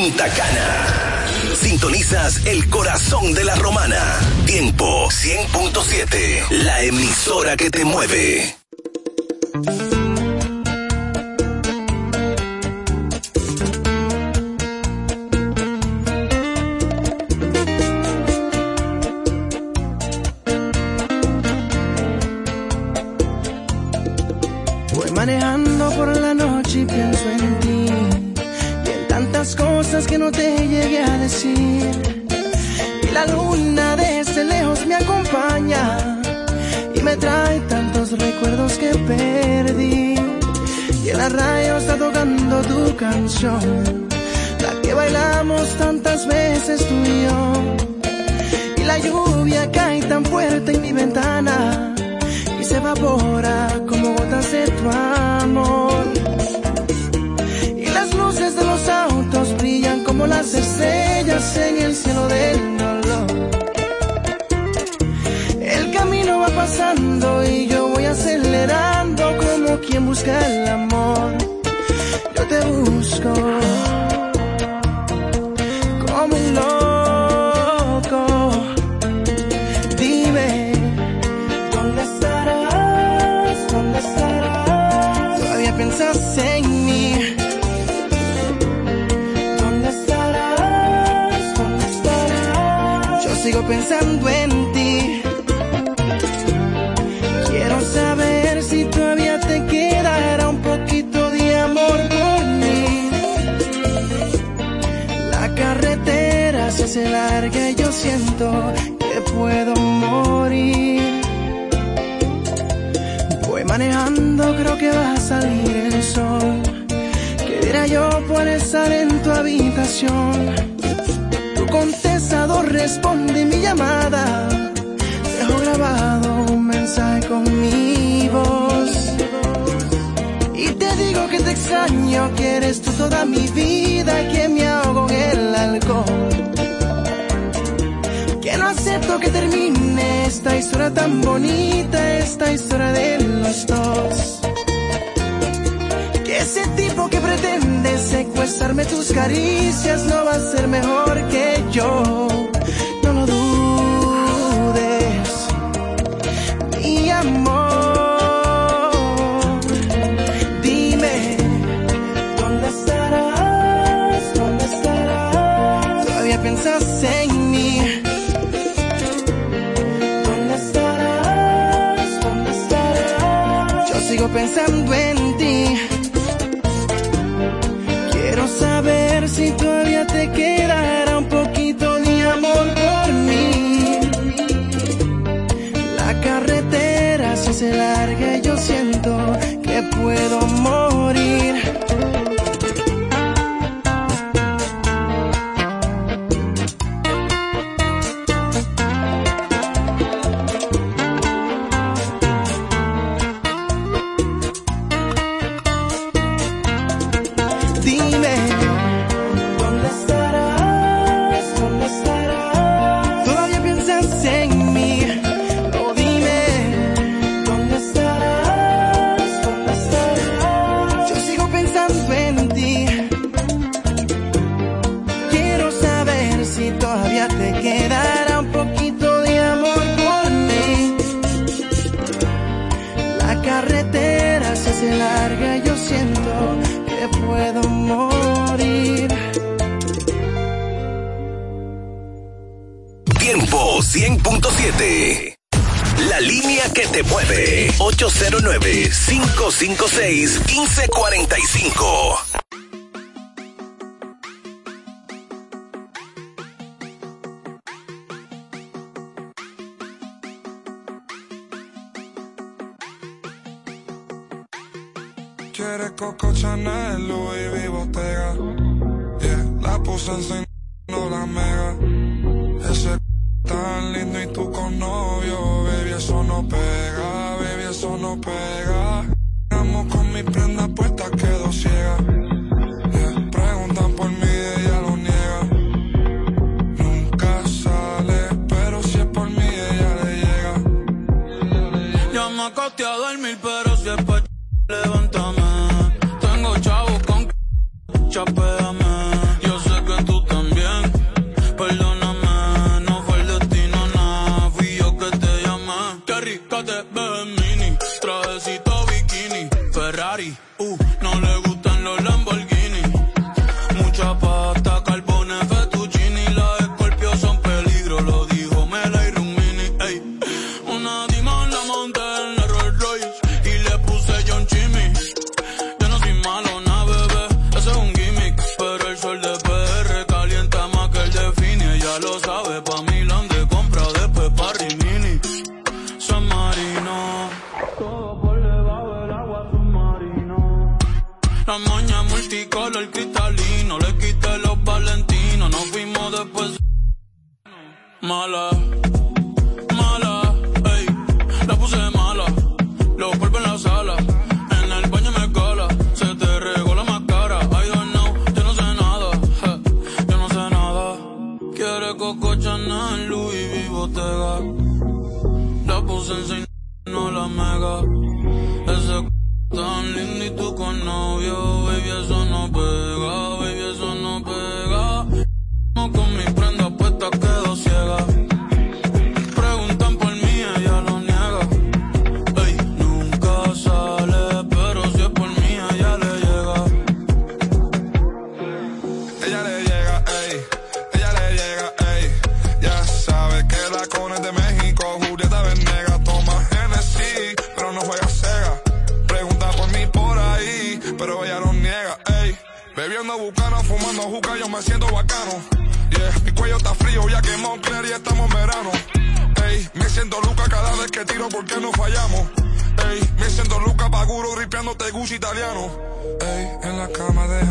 Punta Cana. Sintonizas el corazón de la romana. Tiempo 100.7. La emisora que te mueve. Que no te llegué a decir. Y la luna desde lejos me acompaña y me trae tantos recuerdos que perdí. Y en la radio está tocando tu canción, la que bailamos tantas veces tú y yo. Y la lluvia cae tan fuerte en mi ventana y se evapora como gotas de tu amor. Y las luces de los como las estrellas en el cielo del dolor. El camino va pasando y yo voy acelerando como quien busca el amor. Yo te busco pensando en ti. Quiero saber si todavía te quedará un poquito de amor por mí. La carretera se hace larga y yo siento que puedo morir. Voy manejando, creo que va a salir el sol. ¿Qué dirá yo por estar en tu habitación? Tu contestador responde llamada. Dejo grabado un mensaje con mi voz. Y te digo que te extraño, que eres tú toda mi vida, que me ahogo en el alcohol. Que no acepto que termine esta historia tan bonita, esta historia de los dos. Que ese tipo que pretende secuestrarme tus caricias no va a ser mejor que yo. Puedo morir. Chanel, Louis V, Bottega. La puse en no la mega. italiano. Ey, en la cama de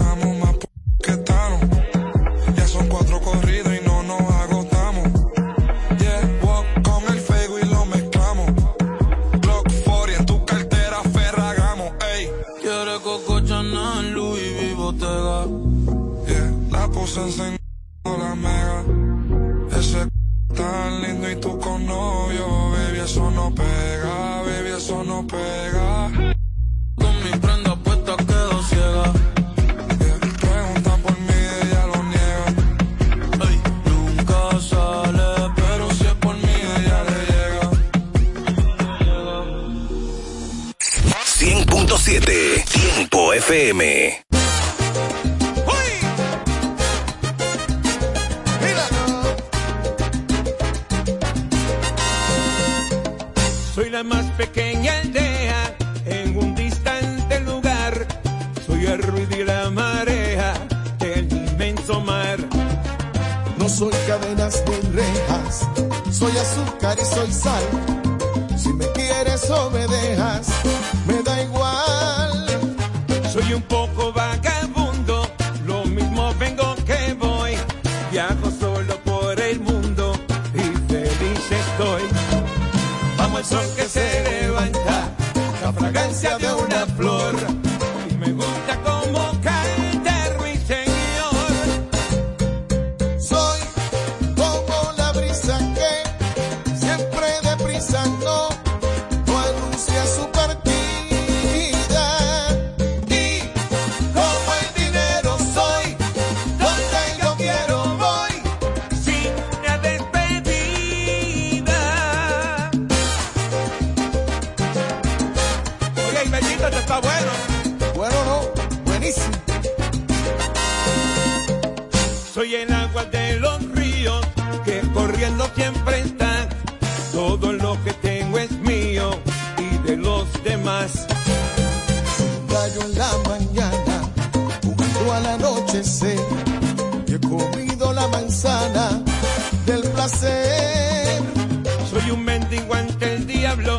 Soy el agua de los ríos que corriendo siempre está. Todo lo que tengo es mío y de los demás. Un gallo en la mañana, jugando al anochecer. Y he comido la manzana del placer. Soy un mendigo ante el diablo,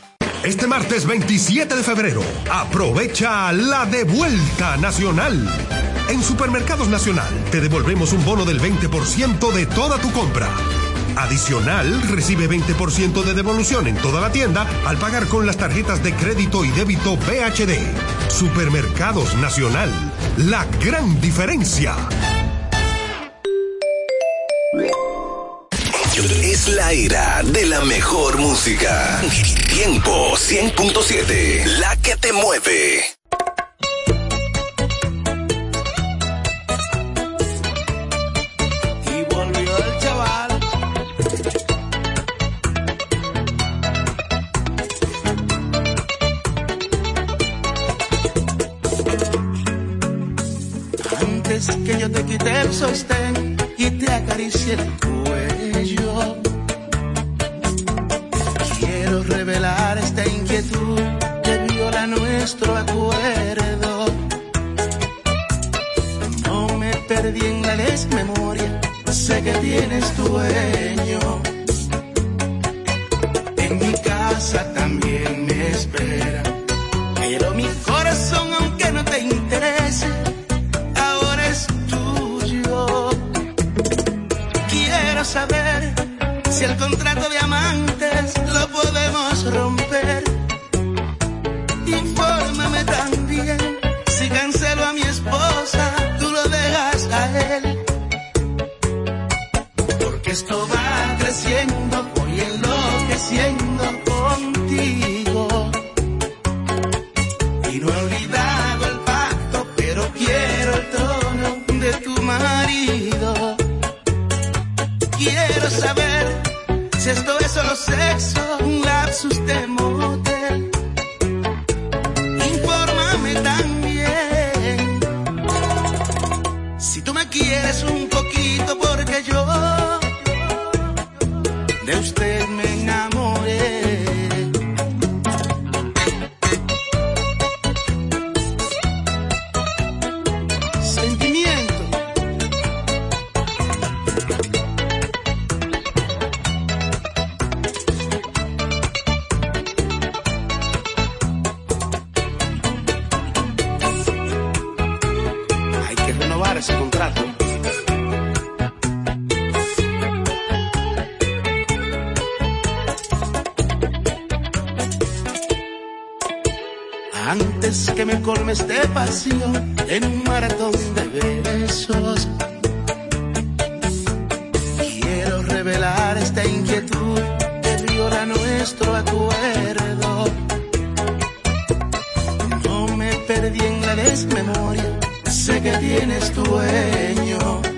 Este martes 27 de febrero, aprovecha la devuelta nacional. En Supermercados Nacional te devolvemos un bono del 20% de toda tu compra. Adicional, recibe 20% de devolución en toda la tienda al pagar con las tarjetas de crédito y débito BHD. Supermercados Nacional, la gran diferencia. Es la era de la mejor música. Tiempo 100.7. La que te mueve. Y volvió el chaval. Antes que yo te quite el sostén y te acaricie el cuello. nuestro acuerdo. No me perdí en la desmemoria, sé que tienes dueño. En mi casa también me espera, pero mi corazón, aunque no te interese, ahora es tuyo. Quiero saber si el contrato de amantes lo podemos romper me colmes de este pasión en un maratón de besos. Quiero revelar esta inquietud que viola nuestro acuerdo. No me perdí en la desmemoria, sé que tienes dueño.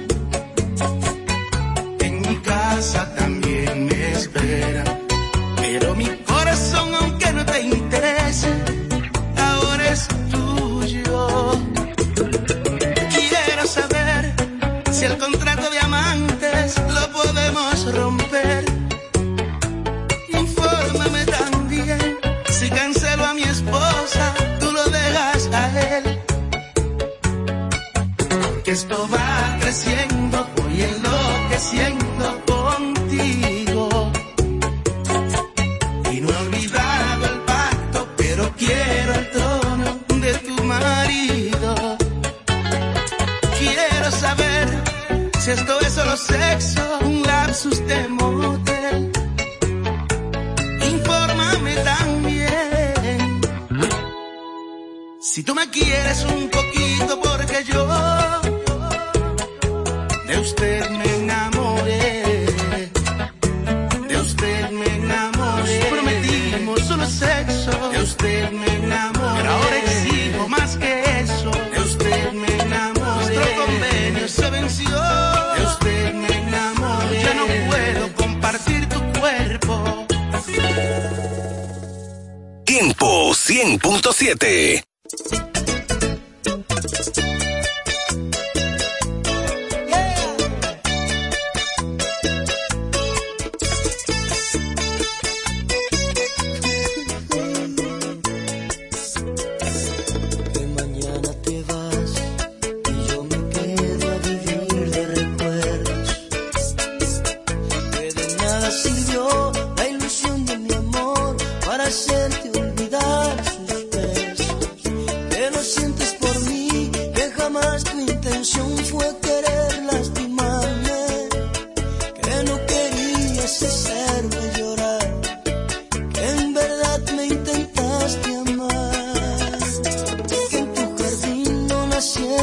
siempre.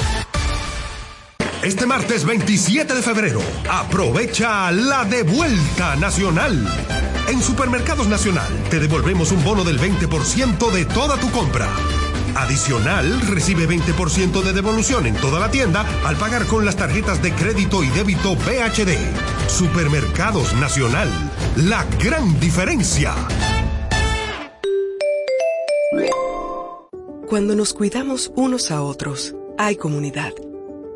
Este martes 27 de febrero, aprovecha la devuelta nacional. En Supermercados Nacional te devolvemos un bono del 20% de toda tu compra. Adicional, recibe 20% de devolución en toda la tienda al pagar con las tarjetas de crédito y débito BHD. Supermercados Nacional, la gran diferencia. Cuando nos cuidamos unos a otros, hay comunidad.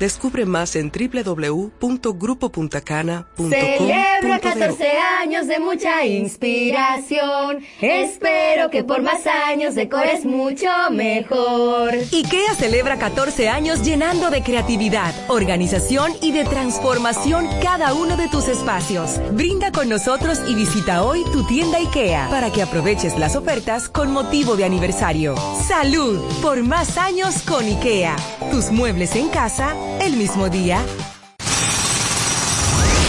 Descubre más en www.grupopuntacana.com. Celebra 14 años de mucha inspiración. Espero que por más años decores mucho mejor. IKEA celebra 14 años llenando de creatividad, organización y de transformación cada uno de tus espacios. Brinda con nosotros y visita hoy tu tienda IKEA para que aproveches las ofertas con motivo de aniversario. Salud por más años con IKEA. Tus muebles en casa el mismo día.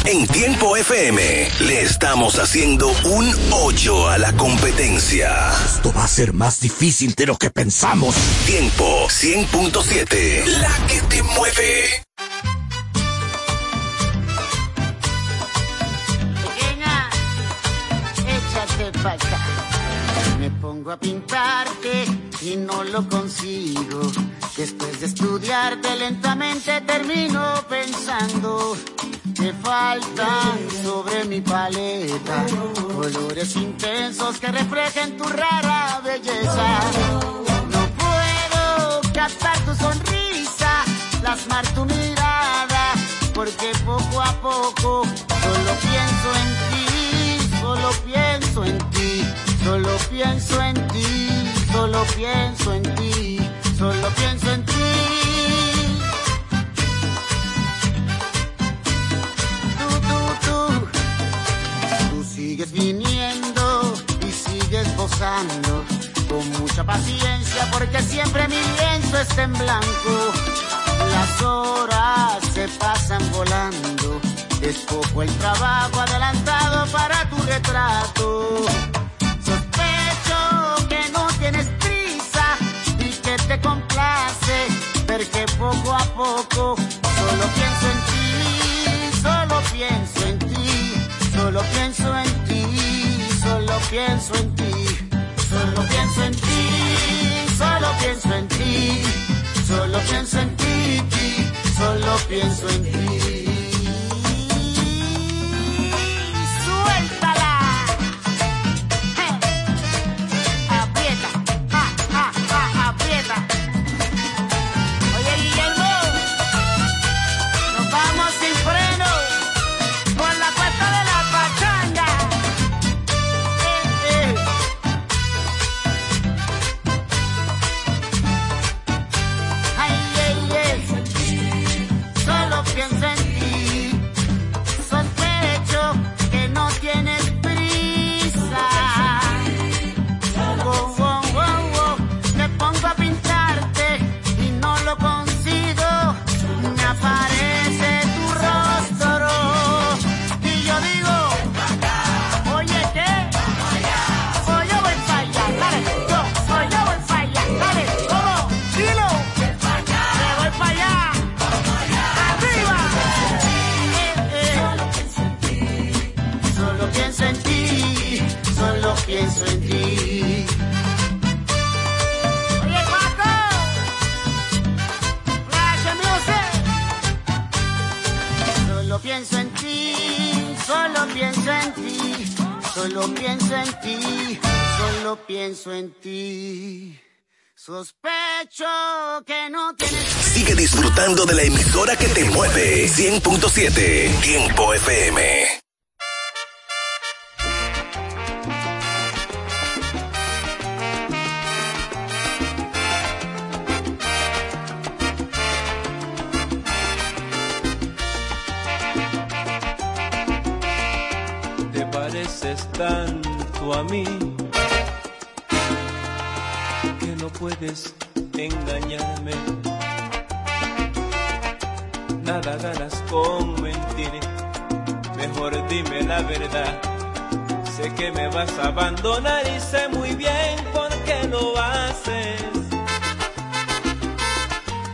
En Tiempo FM le estamos haciendo un 8 a la competencia. Esto va a ser más difícil de lo que pensamos. Tiempo 100.7, la que te mueve. Échate para. Me pongo a pintarte y no lo consigo Después de estudiarte lentamente termino pensando que faltan sobre mi paleta colores intensos que reflejen tu rara belleza. No puedo captar tu sonrisa, plasmar tu mirada, porque poco a poco solo pienso en ti, solo pienso en ti, solo pienso en ti, solo pienso en ti, solo pienso en ti. Tú, tú, tú, tú sigues viniendo y sigues gozando con mucha paciencia porque siempre mi lienzo está en blanco. Las horas se pasan volando, es poco el trabajo adelantado para tu retrato. Sospecho que no tienes te complace ver que poco a poco solo pienso en ti, solo pienso en ti, solo pienso en ti, solo pienso en ti, solo pienso en ti, solo pienso en ti, solo pienso en ti, solo pienso en ti. Pienso en ti, solo pienso en ti, solo pienso en ti, solo pienso en ti. Sospecho que no tienes Sigue disfrutando de la emisora que te mueve. 100.7 Tiempo FM. A mí que no puedes engañarme. Nada ganas con mentir, mejor dime la verdad. Sé que me vas a abandonar y sé muy bien por qué lo haces.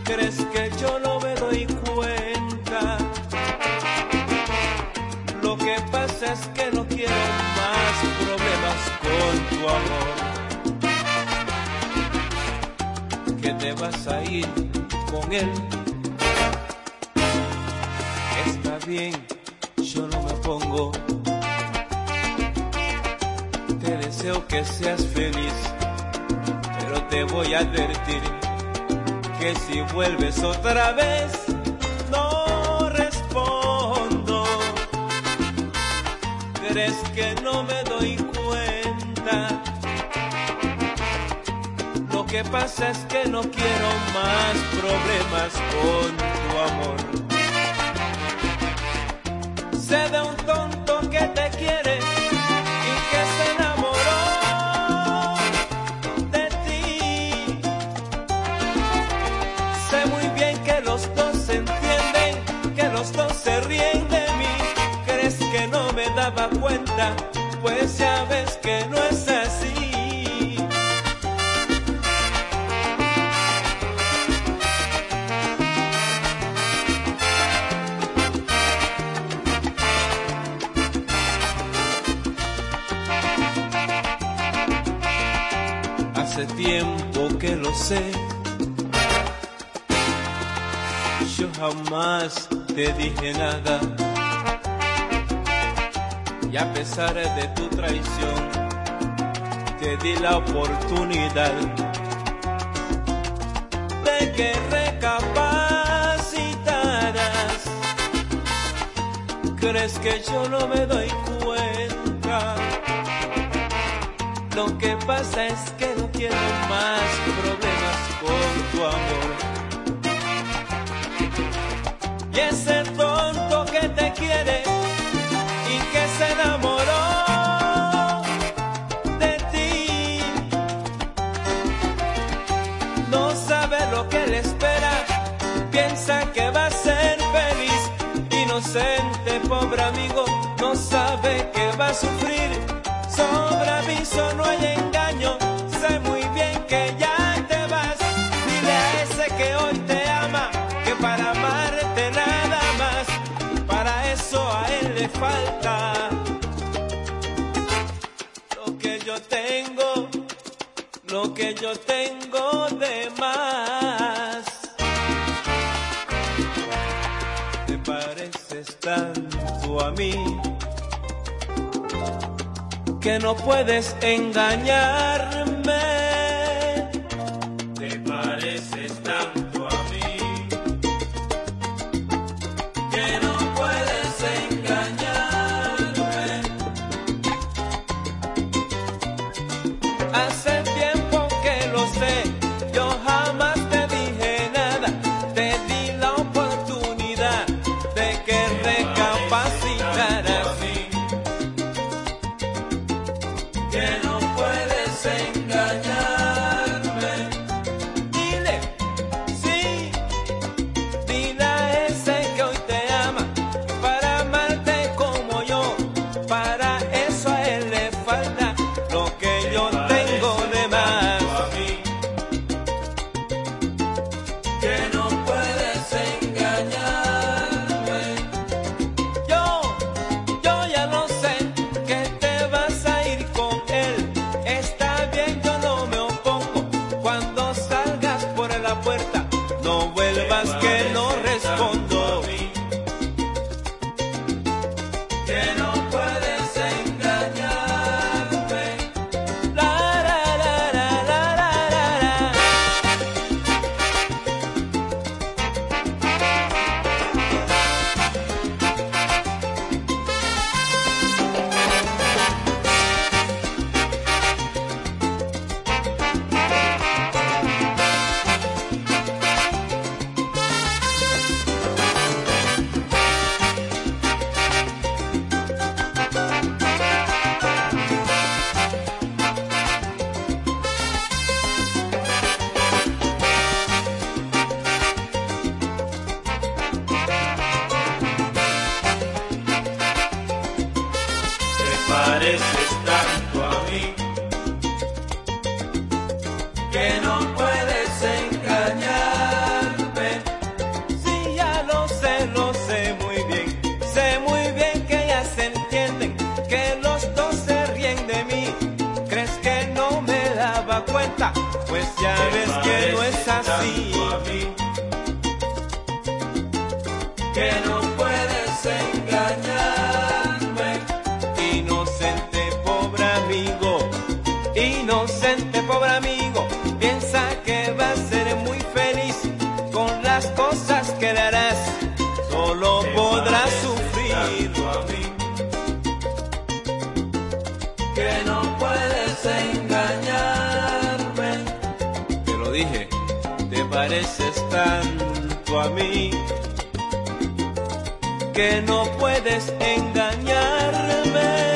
¿Crees que yo no me doy cuenta? Lo que pasa es que no quiero con tu amor. Que te vas a ir con él. Está bien, yo no me pongo. Te deseo que seas feliz, pero te voy a advertir que si vuelves otra vez, no respondo. ¿Crees que no me doy que pasa es que no quiero más problemas con tu amor. Sé de un tonto que te quiere y que se enamoró de ti. Sé muy bien que los dos se entienden, que los dos se ríen de mí. ¿Crees que no me daba cuenta? Pues ya ves que no es yo jamás te dije nada. Y a pesar de tu traición, te di la oportunidad de que recapacitaras. ¿Crees que yo no me doy cuenta? Lo que pasa es que no quiero más tu amor. Y ese falta. Lo que yo tengo, lo que yo tengo de más. Te pareces tanto a mí que no puedes engañarme Que no puedes engañarme. Sí, ya lo sé, lo sé muy bien. Sé muy bien que ellas entienden. Que los dos se ríen de mí. ¿Crees que no me daba cuenta? Pues ya ves que no es así. pareces tanto a mí que no puedes engañarme.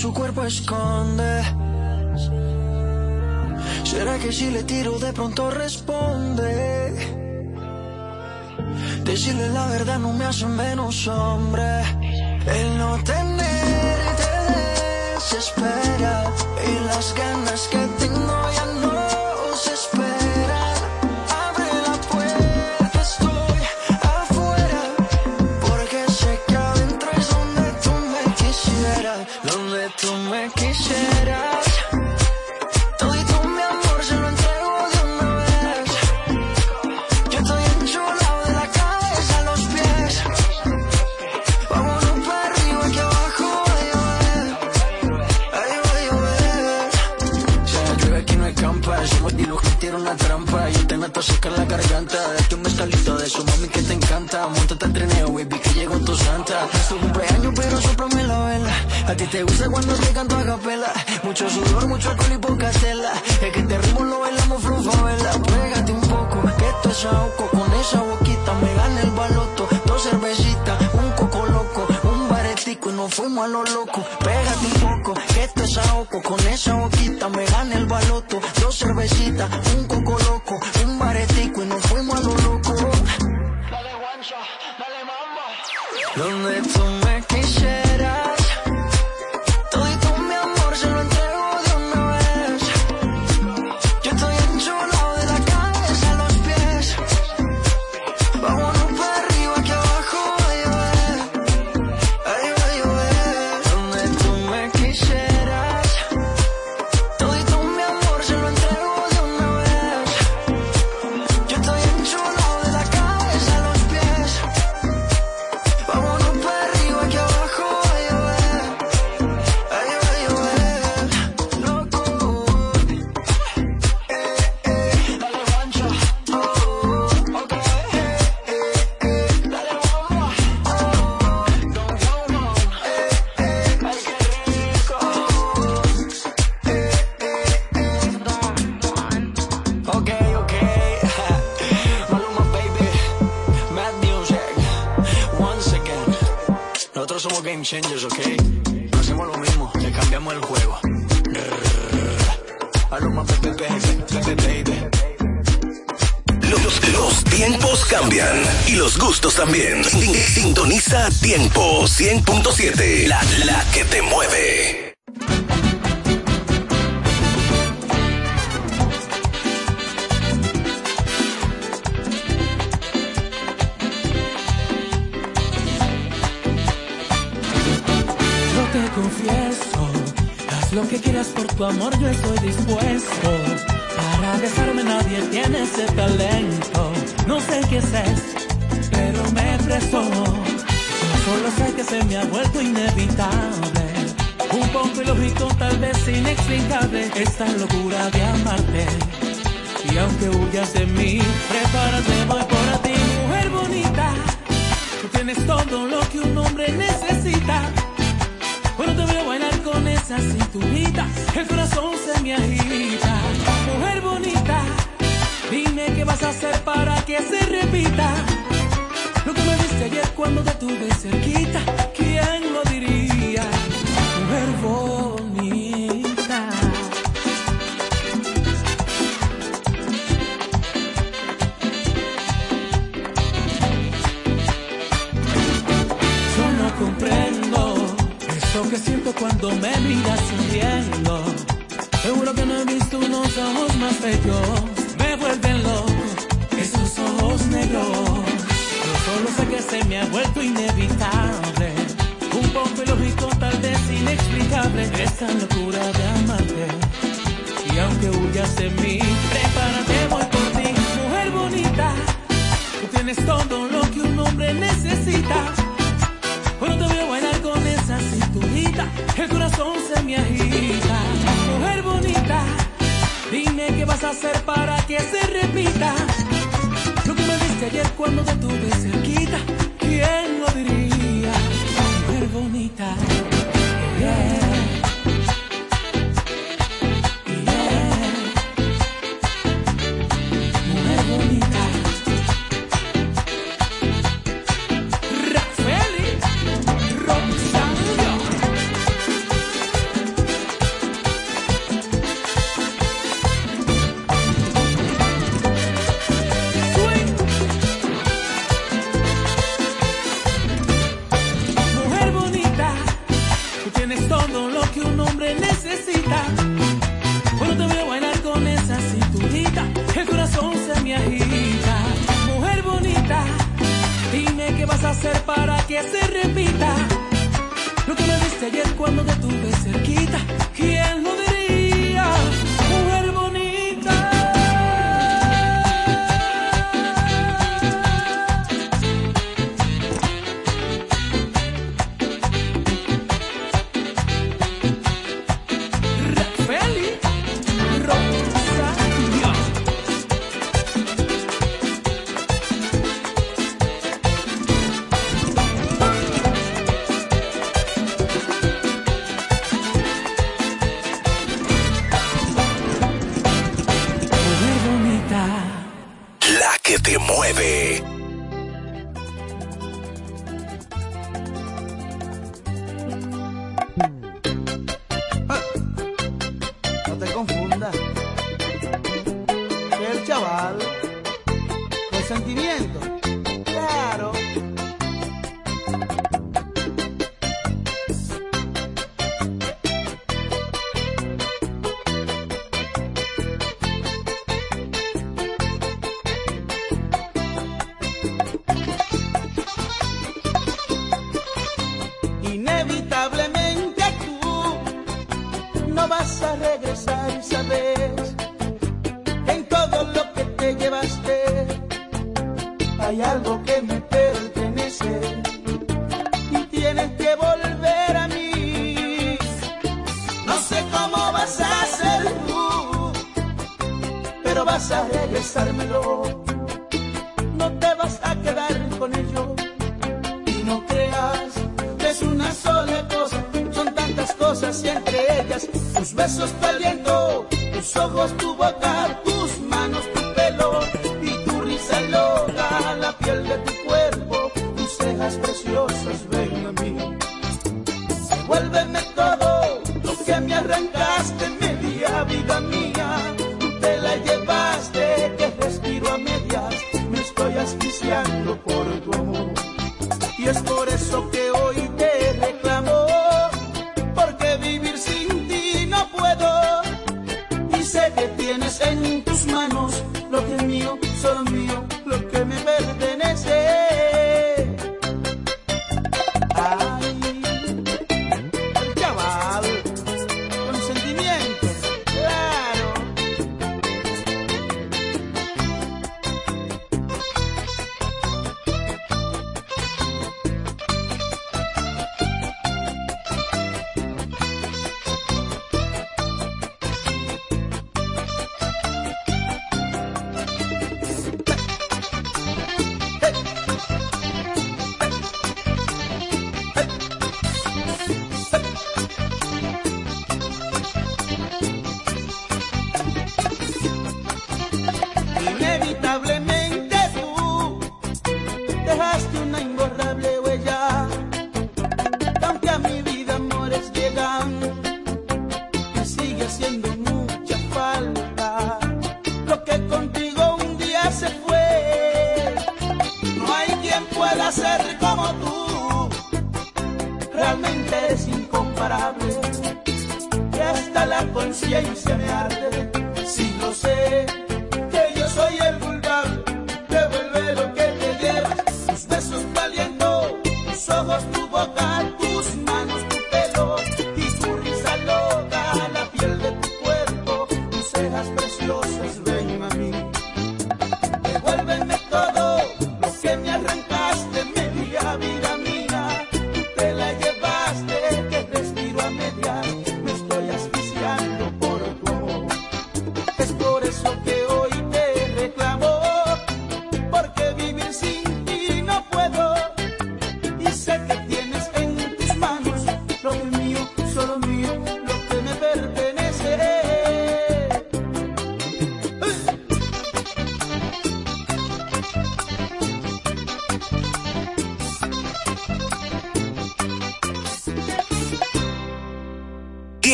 su cuerpo esconde. ¿Será que si le tiro de pronto responde? Decirle la verdad no me hace menos hombre. El no tenerte desespera y las ganas que cuando te tuve cerquita,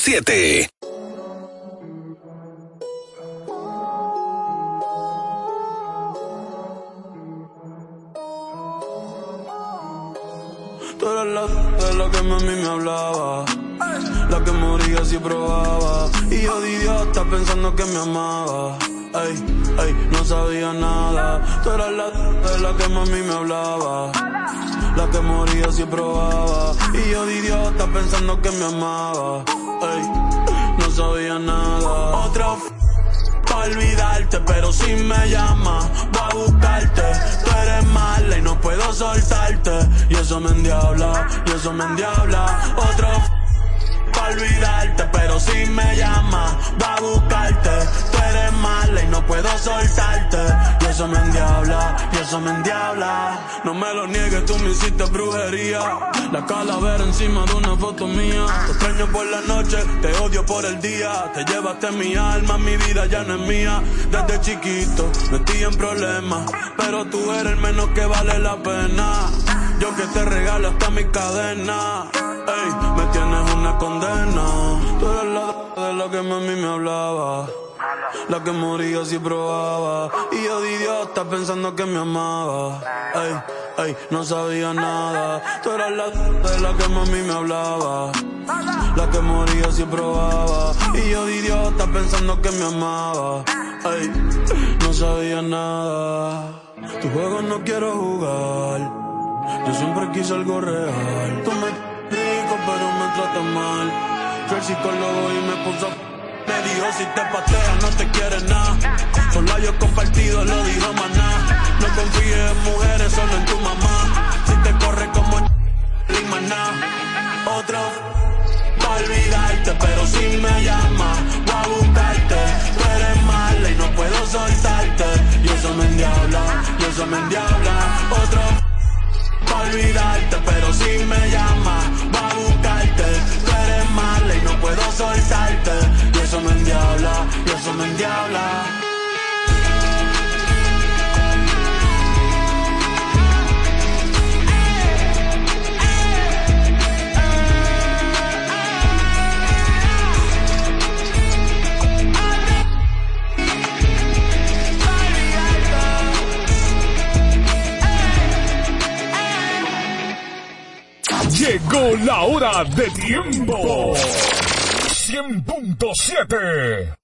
100.7. Tú eras la de la que mami me hablaba. La que moría si probaba. Y yo de idiota pensando que me amaba. Ey, ey, no sabía nada. Tú eras la de la que mami me hablaba. La que moría si probaba. Y yo de idiota pensando que me amaba. Ey, no sabía nada. Otra pa' olvidarte, pero si me llama, voy a buscarte. Tú eres mala y no puedo soltarte. Y eso me endiabla, y eso me endiabla. Otra f pa' olvidarte, pero si me llama, va a buscarte. Y no puedo soltarte. Y eso me endiabla, y eso me endiabla. No me lo niegues, tú me hiciste brujería. La calavera encima de una foto mía. Te extraño por la noche, te odio por el día. Te llevaste mi alma, mi vida ya no es mía. Desde chiquito metí en problemas, pero tú eres el menos que vale la pena. Yo que te regalo hasta mi cadena. Ey, me tienes una condena. Tú eres la de la que mami me hablaba. La que moría si probaba. Y yo de idiota pensando que me amaba. Ey, ey, no sabía nada. Tú eras la de la que mami me hablaba. La que moría si probaba. Y yo de idiota pensando que me amaba. Ey, no sabía nada. Tu juego no quiero jugar. Yo siempre quise algo real. Tú me rico, pero me tratas mal. Fui al psicólogo y me puso te dijo si te patea no te quiere nada. Solo yo compartido lo dijo maná. No confíes en mujeres, solo en tu mamá. Si te corre como maná. Otro pa' olvidarte, pero si me llamas, voy a buscarte. Tú eres mala y no puedo soltarte. Y eso me endiabla, y eso me endiabla. Otro pa' olvidarte, pero si me llamas, voy a buscarte. Tú eres mala y no puedo soltarte eso me endiabla, y eso me endiabla. Llegó la hora de tiempo. 100.7.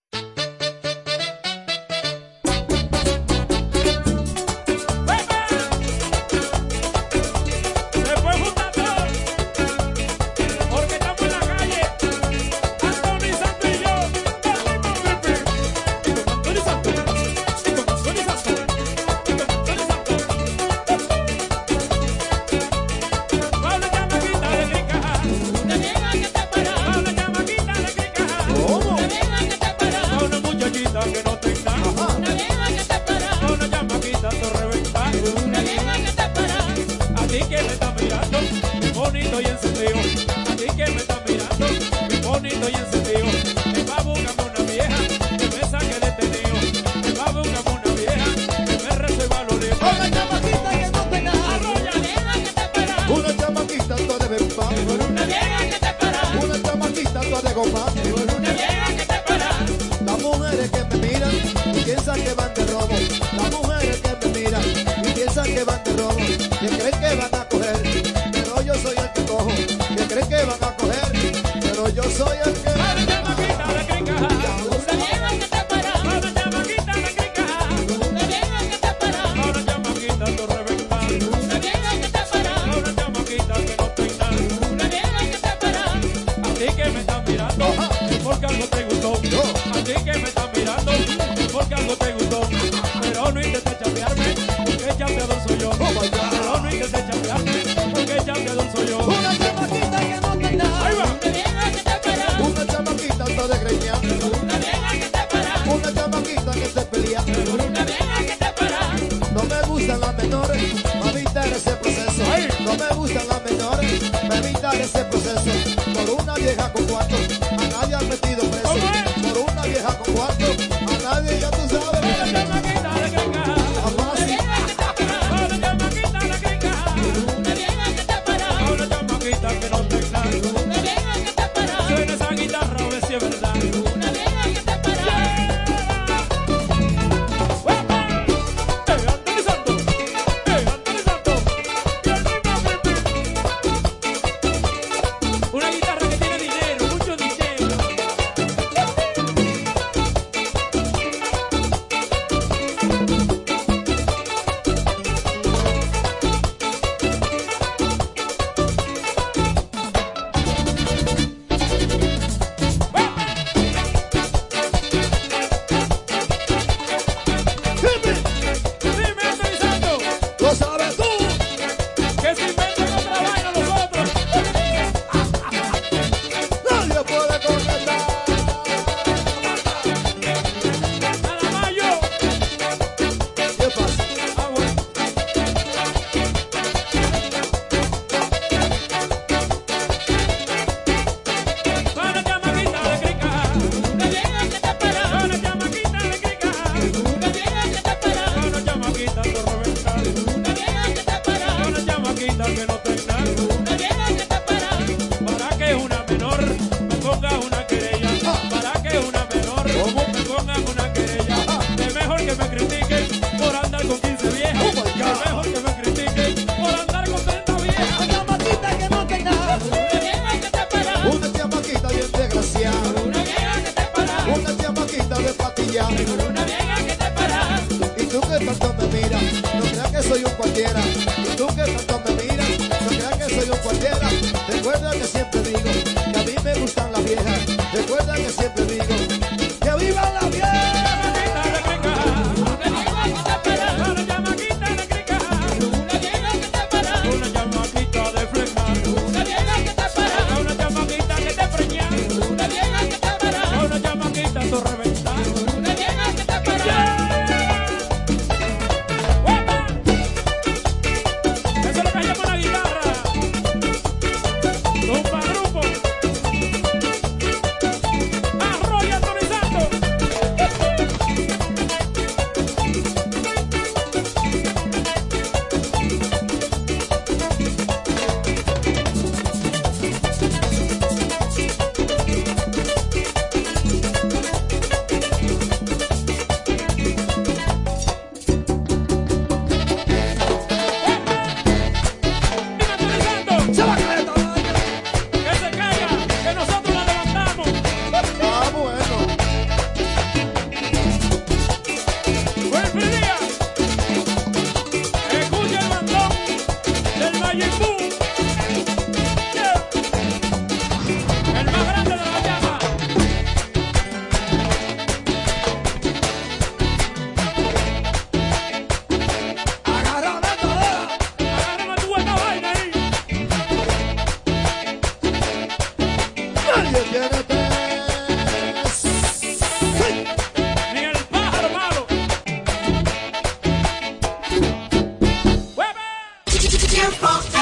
tiempo.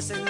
Dime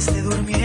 esté durmiendo.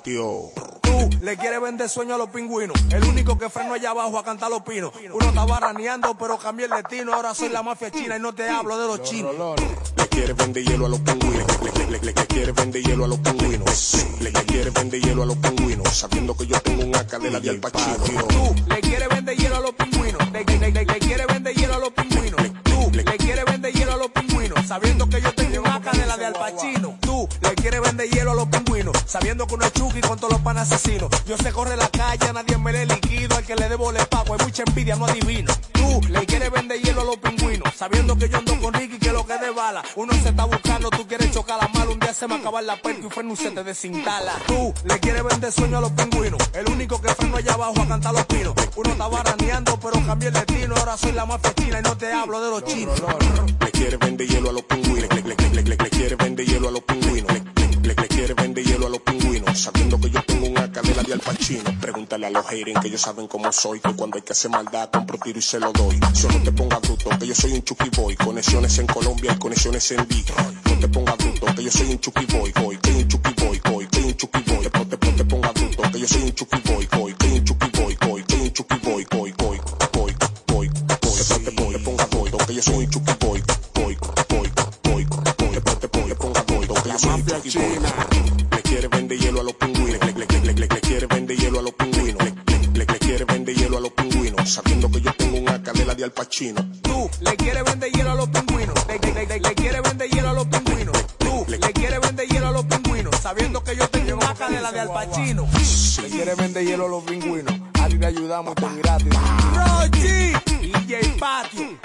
Patio. Tú le quieres vender sueño a los pingüinos. El único que freno allá abajo a cantar los pinos. Uno estaba raneando, pero cambié el destino. Ahora soy la mafia china y no te hablo de los chinos. Le quiere vender hielo a los pingüinos. Le, le, le, le, le quiere vender hielo a los pingüinos. Le, le quiere vender hielo a los pingüinos. Sabiendo que yo tengo un AK de la de Al. Tú le quieres vender hielo a los pingüinos. Le, le, le, le, le quiere vender hielo a los pingüinos. Tú le, quieres vender hielo a los pingüinos. Sabiendo que yo tengo un AK de la de Al. Tú le quieres vender hielo a los pingüinos. Sabiendo que uno es Chucky con todos los pan asesinos. Yo sé corre la calle, a nadie me le liquido. Al que le debo le pago. Hay mucha envidia, no adivino. Tú le quieres vender hielo a los pingüinos. Sabiendo que yo ando con Ricky, que lo que de bala. Uno se está buscando, tú quieres chocar la mala. Un día se me acaba la puerta y freno se te desinstala. Tú le quieres vender sueño a los pingüinos. El único que freno allá abajo a cantar los pinos. Uno estaba raneando, pero cambié el destino. Ahora soy la mafia china y no te hablo de los chinos. Le quiere vender hielo a los pingüinos. Le, le, le, le, le, le quiere vender hielo a los pingüinos. Le, le, le, le quiere vender hielo a los pingüinos. Sabiendo que yo tengo una cadena de Al Pacino. Pregúntale a los haters que ellos saben cómo soy. Que cuando hay que hacer maldad, compro tiro y se lo doy. Solo te ponga bruto, que yo soy un Chucky Boy. Conexiones en Colombia y conexiones en D. No te ponga bruto, que yo soy un Chucky Boy. Boy, que un Chucky Boy, boy, que un Chucky Boy. No te, te ponga bruto, que yo soy un Chucky Boy. Boy, que un Chucky Boy, boy, que un Chucky Boy, boy, boy, boy, boy, boy. Te, te ponga boy, que yo soy un Chucky Boy. Boy, boy, boy, boy. Te ponga boy, que yo soy un Chucky Boy. Le quiere vender hielo a los pingüinos. Le, le, le, le, le, le quiere vender hielo a los pingüinos. Le, le, le, le quiere vender hielo a los pingüinos. Sabiendo que yo tengo una cadena de Al Pacino. Tú le quieres vender hielo a los pingüinos. Le, le, le, le, le quieres vender hielo a los pingüinos. Tú le, le quieres vender hielo a los pingüinos. Sabiendo que yo tengo una cadena de Al Pacino. Le quieres vender hielo a los pingüinos. A ti te ayudamos con gratis. Rochi, DJ Patio,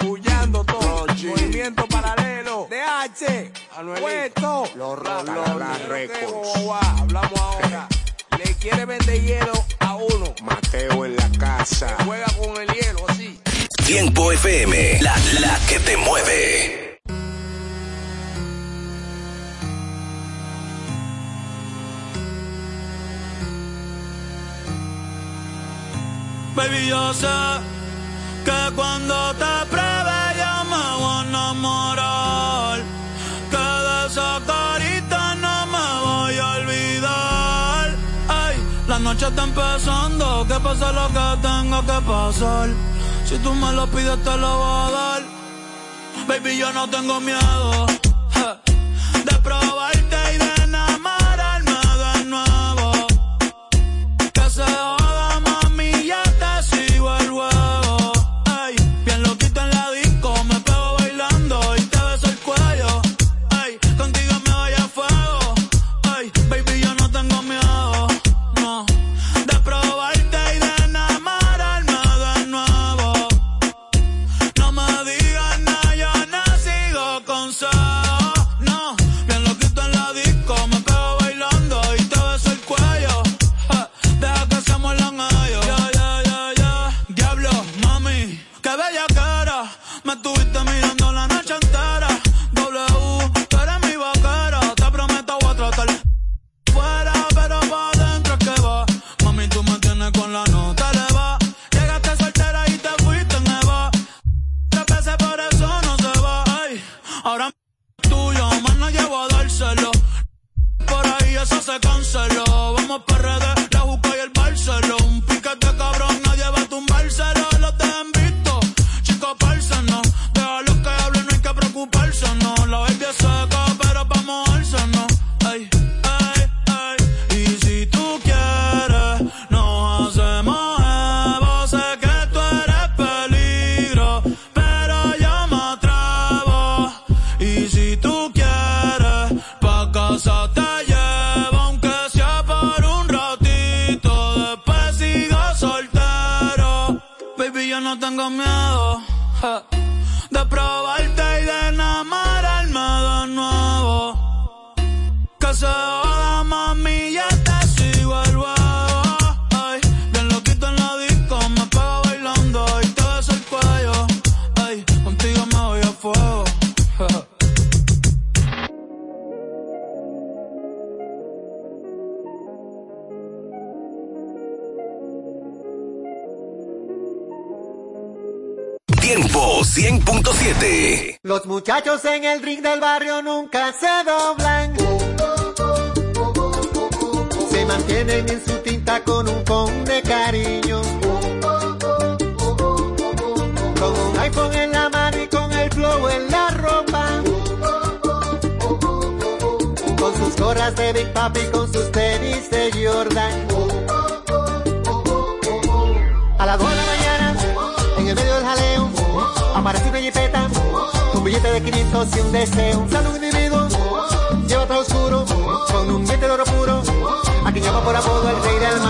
Movimiento paralelo. DH, Puesto. Los Rolón Records. Hablamos ahora. Le quiere vender hielo a uno. Mateo en la casa. Juega con el hielo así. Tiempo FM, la, la que te mueve. Baby, yo sé que cuando te enamorar. Que de esa carita no me voy a olvidar. Ay, la noche está empezando, que pase lo que tenga que pasar. Si tú me lo pides te lo voy a dar. Baby, yo no tengo miedo Los muchachos en el ring del barrio nunca se doblan. Se mantienen en su tinta con un con de cariño. Con un iPhone en la mano y con el flow en la ropa. Con sus gorras de Big Papi, con sus tenis de Jordan. A las 2 de la mañana, en el medio del jaleo, aparece una jipeta, billete de 500 y un deseo. Un individuo, lleva todo oscuro, con un billete de oro puro, a quien llama por apodo el rey del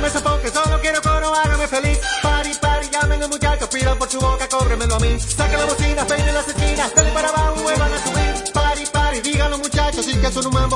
me sofoque, solo quiero coro, hágame feliz. Pari, pari, llamen los muchachos, pidan por su boca, cóbremelo a mí. Saca la bocina, peine las esquinas, dale para abajo, muchachos, y que son un mambo que no tenga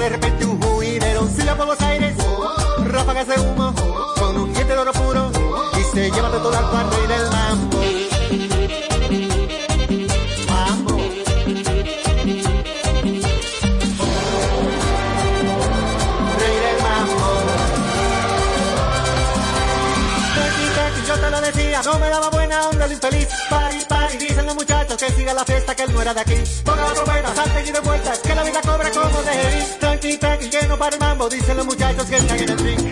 de repente un juidero. Silla por los aires, ráfagas de humo, con un diente de oro puro y se lleva de todo al rey del mambo. Mambo. Rey del mambo. Tranqui, tranqui, yo te lo decía, no me daba buena onda el infeliz. Pari, pari, dicen los muchachos que siga la fiesta, que él no era de aquí. Ponga la trompeta, salte y de vueltas, que la vida cobra como de Tranqui, tranqui, que no para el mambo, dicen los muchachos que están en el ring.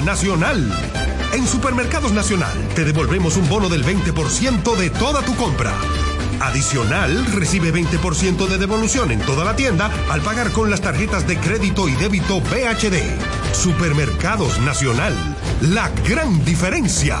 Nacional. En Supermercados Nacional te devolvemos un bono del 20% de toda tu compra. Adicional, recibe 20% de devolución en toda la tienda al pagar con las tarjetas de crédito y débito BHD. Supermercados Nacional, la gran diferencia.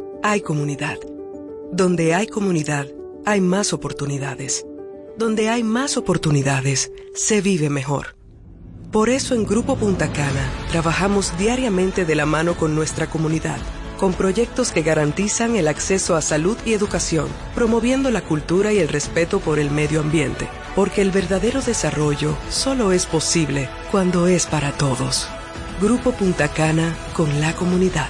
hay comunidad. Donde hay comunidad, hay más oportunidades. Donde hay más oportunidades, se vive mejor. Por eso en Grupo Punta Cana trabajamos diariamente de la mano con nuestra comunidad, con proyectos que garantizan el acceso a salud y educación, promoviendo la cultura y el respeto por el medio ambiente, porque el verdadero desarrollo solo es posible cuando es para todos. Grupo Punta Cana con la comunidad.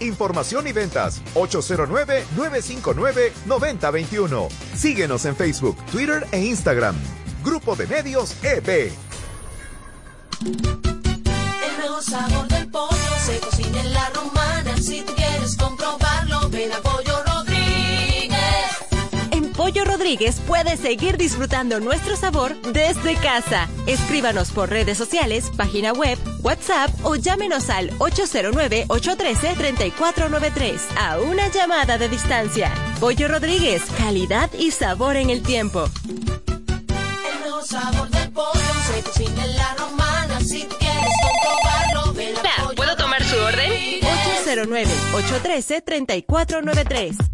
Información y ventas 809-959-9021. Síguenos en Facebook, Twitter e Instagram. Grupo de Medios E EB. El nuevo sabor del pollo se cocina en la romana. Si tú quieres comprobarlo, ven a Pollo Pollo Rodríguez puedes seguir disfrutando nuestro sabor desde casa. Escríbanos por redes sociales, página web, WhatsApp o llámenos al 809-813-3493 a una llamada de distancia. Pollo Rodríguez, calidad y sabor en el tiempo. El nuevo sabor del pollo se cocina en la romana. Si quieres comprobarlo, ven a ¿Puedo tomar su orden? 809-813-3493.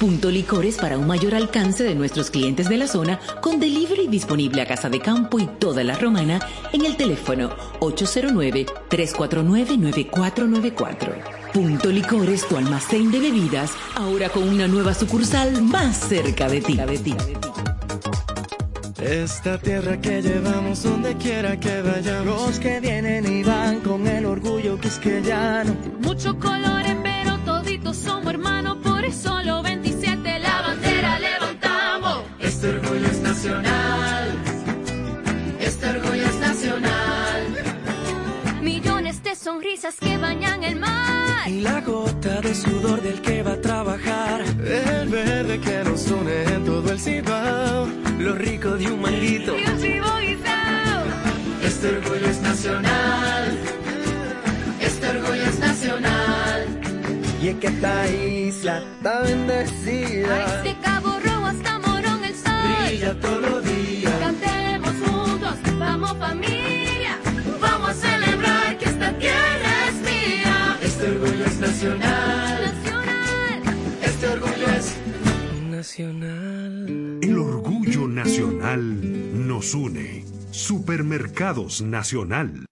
Punto Licores para un mayor alcance de nuestros clientes de la zona con delivery disponible a Casa de Campo y toda la Romana en el teléfono 809-349-9494. Punto Licores, tu almacén de bebidas, ahora con una nueva sucursal más cerca de ti. Esta tierra que llevamos donde quiera que vayamos. Los que vienen y van con el orgullo quisqueyano. Muchos colores, pero toditos somos hermanos, por eso los 27 nacional. Este orgullo es nacional. Millones de sonrisas que bañan el mar. Y la gota de sudor del que va a trabajar. El verde que nos une en todo el cibao. Lo rico de un manguito. Guisao. Este orgullo es nacional. Este orgullo es nacional. Y es que esta isla está bendecida. Rojo hasta Morón el todos los días. Cantemos juntos, vamos familia. Vamos a celebrar que esta tierra es mía. Este orgullo es nacional. Nacional. Este orgullo es nacional. El orgullo nacional nos une. Supermercados Nacional.